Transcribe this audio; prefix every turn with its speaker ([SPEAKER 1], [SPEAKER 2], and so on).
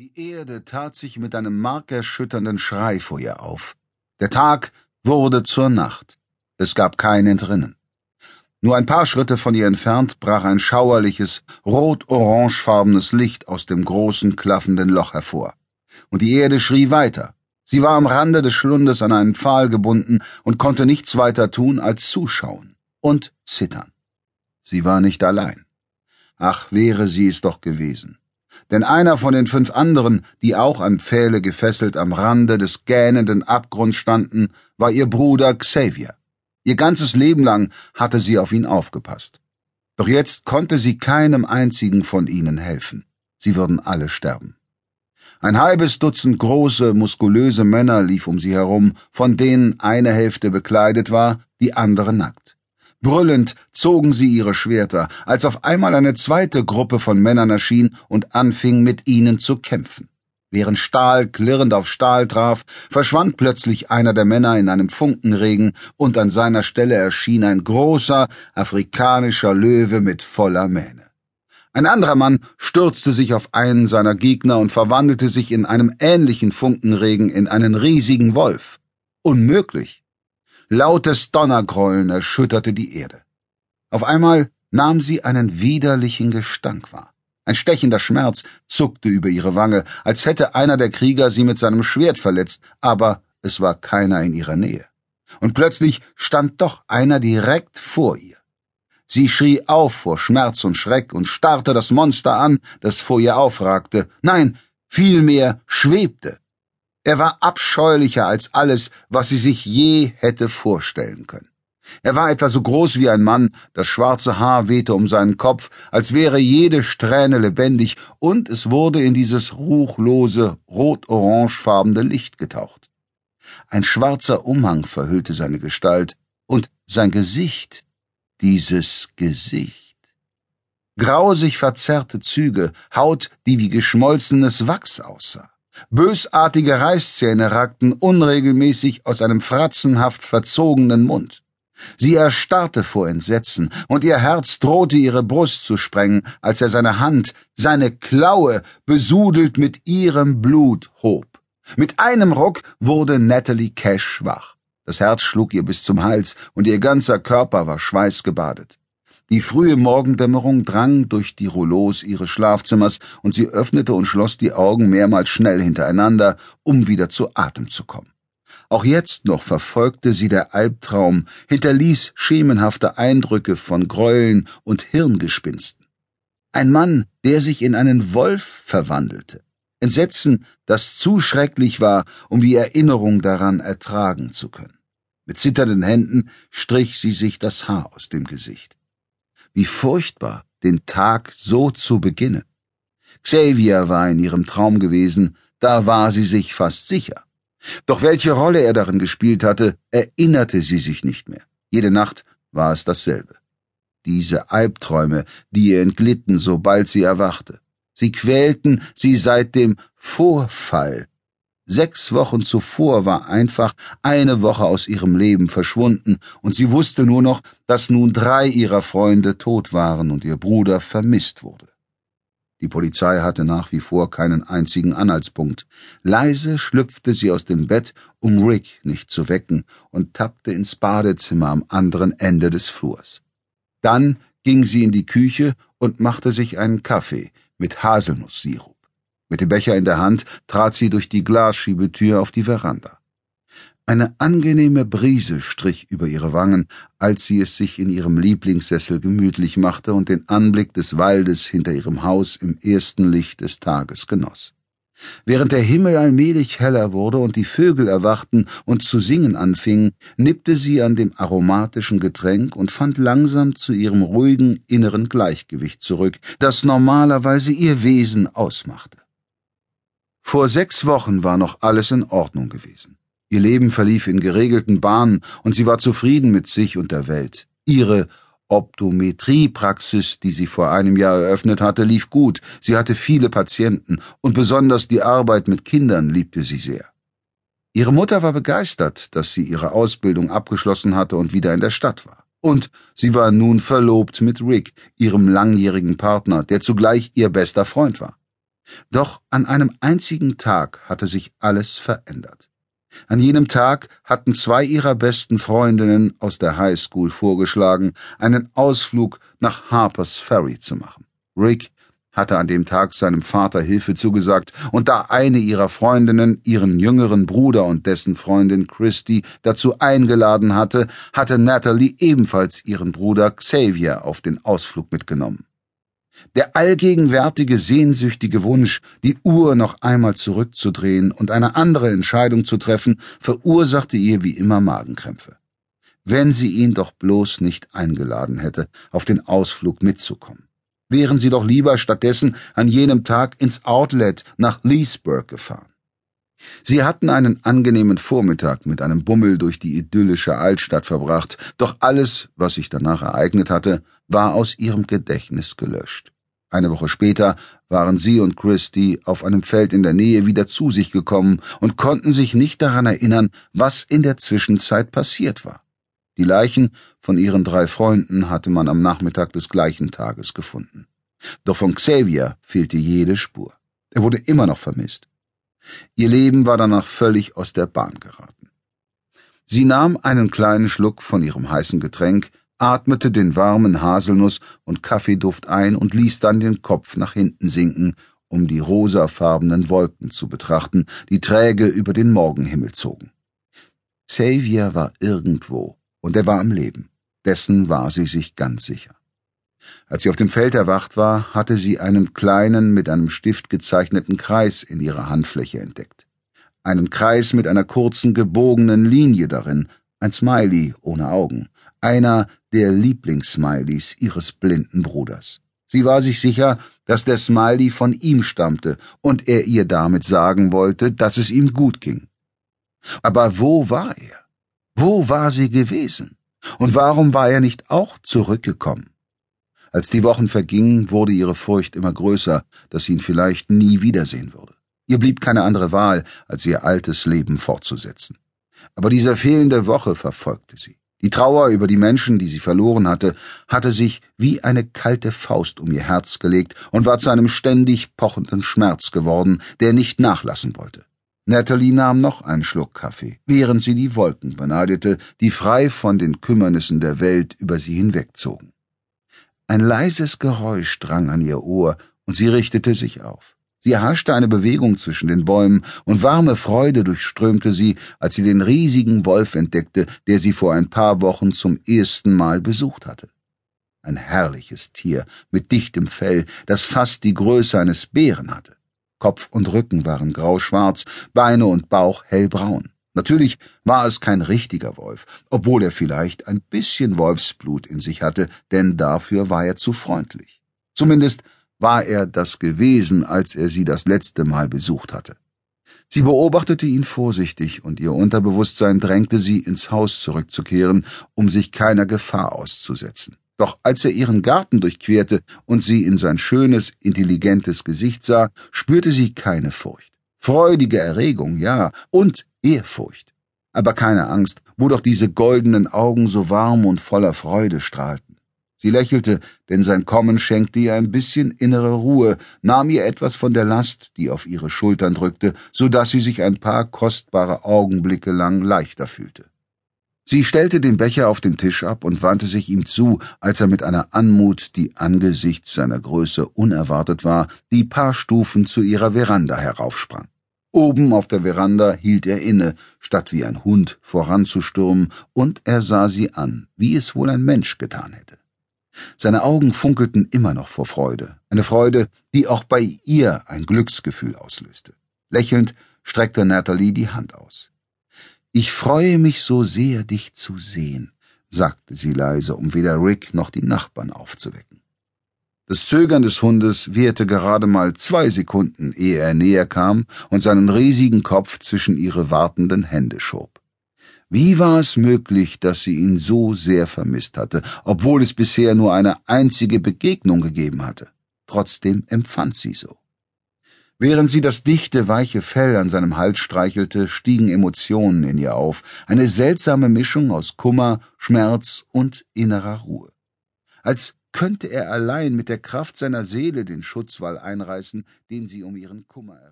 [SPEAKER 1] Die Erde tat sich mit einem markerschütternden Schrei vor ihr auf. Der Tag wurde zur Nacht. Es gab kein Entrinnen. Nur ein paar Schritte von ihr entfernt brach ein schauerliches, rot-orangefarbenes Licht aus dem großen, klaffenden Loch hervor. Und die Erde schrie weiter. Sie war am Rande des Schlundes an einen Pfahl gebunden und konnte nichts weiter tun als zuschauen und zittern. Sie war nicht allein. Ach, wäre sie es doch gewesen denn einer von den fünf anderen, die auch an Pfähle gefesselt am Rande des gähnenden Abgrunds standen, war ihr Bruder Xavier. Ihr ganzes Leben lang hatte sie auf ihn aufgepasst. Doch jetzt konnte sie keinem einzigen von ihnen helfen. Sie würden alle sterben. Ein halbes Dutzend große, muskulöse Männer lief um sie herum, von denen eine Hälfte bekleidet war, die andere nackt. Brüllend zogen sie ihre Schwerter, als auf einmal eine zweite Gruppe von Männern erschien und anfing mit ihnen zu kämpfen. Während Stahl klirrend auf Stahl traf, verschwand plötzlich einer der Männer in einem Funkenregen und an seiner Stelle erschien ein großer afrikanischer Löwe mit voller Mähne. Ein anderer Mann stürzte sich auf einen seiner Gegner und verwandelte sich in einem ähnlichen Funkenregen in einen riesigen Wolf. Unmöglich. Lautes Donnergrollen erschütterte die Erde. Auf einmal nahm sie einen widerlichen Gestank wahr. Ein stechender Schmerz zuckte über ihre Wange, als hätte einer der Krieger sie mit seinem Schwert verletzt, aber es war keiner in ihrer Nähe. Und plötzlich stand doch einer direkt vor ihr. Sie schrie auf vor Schmerz und Schreck und starrte das Monster an, das vor ihr aufragte, nein, vielmehr schwebte. Er war abscheulicher als alles, was sie sich je hätte vorstellen können. Er war etwa so groß wie ein Mann, das schwarze Haar wehte um seinen Kopf, als wäre jede Strähne lebendig, und es wurde in dieses ruchlose, rot-orangefarbene Licht getaucht. Ein schwarzer Umhang verhüllte seine Gestalt, und sein Gesicht, dieses Gesicht. Grausig verzerrte Züge, Haut, die wie geschmolzenes Wachs aussah. Bösartige Reißzähne ragten unregelmäßig aus einem fratzenhaft verzogenen Mund. Sie erstarrte vor Entsetzen, und ihr Herz drohte ihre Brust zu sprengen, als er seine Hand, seine Klaue, besudelt mit ihrem Blut hob. Mit einem Ruck wurde Natalie Cash schwach. Das Herz schlug ihr bis zum Hals, und ihr ganzer Körper war schweißgebadet. Die frühe Morgendämmerung drang durch die Rouleaus ihres Schlafzimmers, und sie öffnete und schloss die Augen mehrmals schnell hintereinander, um wieder zu Atem zu kommen. Auch jetzt noch verfolgte sie der Albtraum, hinterließ schemenhafte Eindrücke von Gräueln und Hirngespinsten. Ein Mann, der sich in einen Wolf verwandelte. Entsetzen, das zu schrecklich war, um die Erinnerung daran ertragen zu können. Mit zitternden Händen strich sie sich das Haar aus dem Gesicht. Wie furchtbar, den Tag so zu beginnen. Xavier war in ihrem Traum gewesen, da war sie sich fast sicher. Doch welche Rolle er darin gespielt hatte, erinnerte sie sich nicht mehr. Jede Nacht war es dasselbe. Diese Albträume, die ihr entglitten, sobald sie erwachte. Sie quälten sie seit dem Vorfall, Sechs Wochen zuvor war einfach eine Woche aus ihrem Leben verschwunden, und sie wusste nur noch, dass nun drei ihrer Freunde tot waren und ihr Bruder vermisst wurde. Die Polizei hatte nach wie vor keinen einzigen Anhaltspunkt. Leise schlüpfte sie aus dem Bett, um Rick nicht zu wecken, und tappte ins Badezimmer am anderen Ende des Flurs. Dann ging sie in die Küche und machte sich einen Kaffee mit Haselnusssirup. Mit dem Becher in der Hand trat sie durch die Glasschiebetür auf die Veranda. Eine angenehme Brise strich über ihre Wangen, als sie es sich in ihrem Lieblingssessel gemütlich machte und den Anblick des Waldes hinter ihrem Haus im ersten Licht des Tages genoss. Während der Himmel allmählich heller wurde und die Vögel erwachten und zu singen anfingen, nippte sie an dem aromatischen Getränk und fand langsam zu ihrem ruhigen inneren Gleichgewicht zurück, das normalerweise ihr Wesen ausmachte. Vor sechs Wochen war noch alles in Ordnung gewesen. Ihr Leben verlief in geregelten Bahnen und sie war zufrieden mit sich und der Welt. Ihre Optometriepraxis, die sie vor einem Jahr eröffnet hatte, lief gut. Sie hatte viele Patienten und besonders die Arbeit mit Kindern liebte sie sehr. Ihre Mutter war begeistert, dass sie ihre Ausbildung abgeschlossen hatte und wieder in der Stadt war. Und sie war nun verlobt mit Rick, ihrem langjährigen Partner, der zugleich ihr bester Freund war. Doch an einem einzigen Tag hatte sich alles verändert. An jenem Tag hatten zwei ihrer besten Freundinnen aus der High School vorgeschlagen, einen Ausflug nach Harper's Ferry zu machen. Rick hatte an dem Tag seinem Vater Hilfe zugesagt, und da eine ihrer Freundinnen ihren jüngeren Bruder und dessen Freundin Christy dazu eingeladen hatte, hatte Natalie ebenfalls ihren Bruder Xavier auf den Ausflug mitgenommen. Der allgegenwärtige sehnsüchtige Wunsch, die Uhr noch einmal zurückzudrehen und eine andere Entscheidung zu treffen, verursachte ihr wie immer Magenkrämpfe. Wenn sie ihn doch bloß nicht eingeladen hätte, auf den Ausflug mitzukommen. Wären sie doch lieber stattdessen an jenem Tag ins Outlet nach Leesburg gefahren. Sie hatten einen angenehmen Vormittag mit einem Bummel durch die idyllische Altstadt verbracht, doch alles, was sich danach ereignet hatte, war aus ihrem Gedächtnis gelöscht. Eine Woche später waren sie und Christy auf einem Feld in der Nähe wieder zu sich gekommen und konnten sich nicht daran erinnern, was in der Zwischenzeit passiert war. Die Leichen von ihren drei Freunden hatte man am Nachmittag des gleichen Tages gefunden. Doch von Xavier fehlte jede Spur. Er wurde immer noch vermisst. Ihr Leben war danach völlig aus der Bahn geraten. Sie nahm einen kleinen Schluck von ihrem heißen Getränk, atmete den warmen Haselnuss- und Kaffeeduft ein und ließ dann den Kopf nach hinten sinken, um die rosafarbenen Wolken zu betrachten, die träge über den Morgenhimmel zogen. Xavier war irgendwo, und er war am Leben. Dessen war sie sich ganz sicher. Als sie auf dem Feld erwacht war, hatte sie einen kleinen, mit einem Stift gezeichneten Kreis in ihrer Handfläche entdeckt. Einen Kreis mit einer kurzen, gebogenen Linie darin, ein Smiley ohne Augen, einer der Lieblingssmileys ihres blinden Bruders. Sie war sich sicher, dass der Smiley von ihm stammte und er ihr damit sagen wollte, dass es ihm gut ging. Aber wo war er? Wo war sie gewesen? Und warum war er nicht auch zurückgekommen? Als die Wochen vergingen, wurde ihre Furcht immer größer, dass sie ihn vielleicht nie wiedersehen würde. Ihr blieb keine andere Wahl, als ihr altes Leben fortzusetzen. Aber diese fehlende Woche verfolgte sie. Die Trauer über die Menschen, die sie verloren hatte, hatte sich wie eine kalte Faust um ihr Herz gelegt und war zu einem ständig pochenden Schmerz geworden, der nicht nachlassen wollte. Natalie nahm noch einen Schluck Kaffee, während sie die Wolken beneidete, die frei von den Kümmernissen der Welt über sie hinwegzogen. Ein leises Geräusch drang an ihr Ohr, und sie richtete sich auf. Sie erhaschte eine Bewegung zwischen den Bäumen, und warme Freude durchströmte sie, als sie den riesigen Wolf entdeckte, der sie vor ein paar Wochen zum ersten Mal besucht hatte. Ein herrliches Tier mit dichtem Fell, das fast die Größe eines Bären hatte. Kopf und Rücken waren grauschwarz, Beine und Bauch hellbraun. Natürlich war es kein richtiger Wolf, obwohl er vielleicht ein bisschen Wolfsblut in sich hatte, denn dafür war er zu freundlich. Zumindest war er das gewesen, als er sie das letzte Mal besucht hatte. Sie beobachtete ihn vorsichtig, und ihr Unterbewusstsein drängte sie, ins Haus zurückzukehren, um sich keiner Gefahr auszusetzen. Doch als er ihren Garten durchquerte und sie in sein schönes, intelligentes Gesicht sah, spürte sie keine Furcht. Freudige Erregung, ja, und Ehrfurcht. Aber keine Angst, wo doch diese goldenen Augen so warm und voller Freude strahlten. Sie lächelte, denn sein Kommen schenkte ihr ein bisschen innere Ruhe, nahm ihr etwas von der Last, die auf ihre Schultern drückte, so dass sie sich ein paar kostbare Augenblicke lang leichter fühlte. Sie stellte den Becher auf den Tisch ab und wandte sich ihm zu, als er mit einer Anmut, die angesichts seiner Größe unerwartet war, die paar Stufen zu ihrer Veranda heraufsprang. Oben auf der Veranda hielt er inne, statt wie ein Hund voranzustürmen, und er sah sie an, wie es wohl ein Mensch getan hätte. Seine Augen funkelten immer noch vor Freude, eine Freude, die auch bei ihr ein Glücksgefühl auslöste. Lächelnd streckte Natalie die Hand aus. Ich freue mich so sehr, dich zu sehen, sagte sie leise, um weder Rick noch die Nachbarn aufzuwecken. Das Zögern des Hundes währte gerade mal zwei Sekunden, ehe er näher kam und seinen riesigen Kopf zwischen ihre wartenden Hände schob. Wie war es möglich, dass sie ihn so sehr vermisst hatte, obwohl es bisher nur eine einzige Begegnung gegeben hatte? Trotzdem empfand sie so. Während sie das dichte, weiche Fell an seinem Hals streichelte, stiegen Emotionen in ihr auf, eine seltsame Mischung aus Kummer, Schmerz und innerer Ruhe. Als könnte er allein mit der Kraft seiner Seele den Schutzwall einreißen, den sie um ihren Kummer errichtet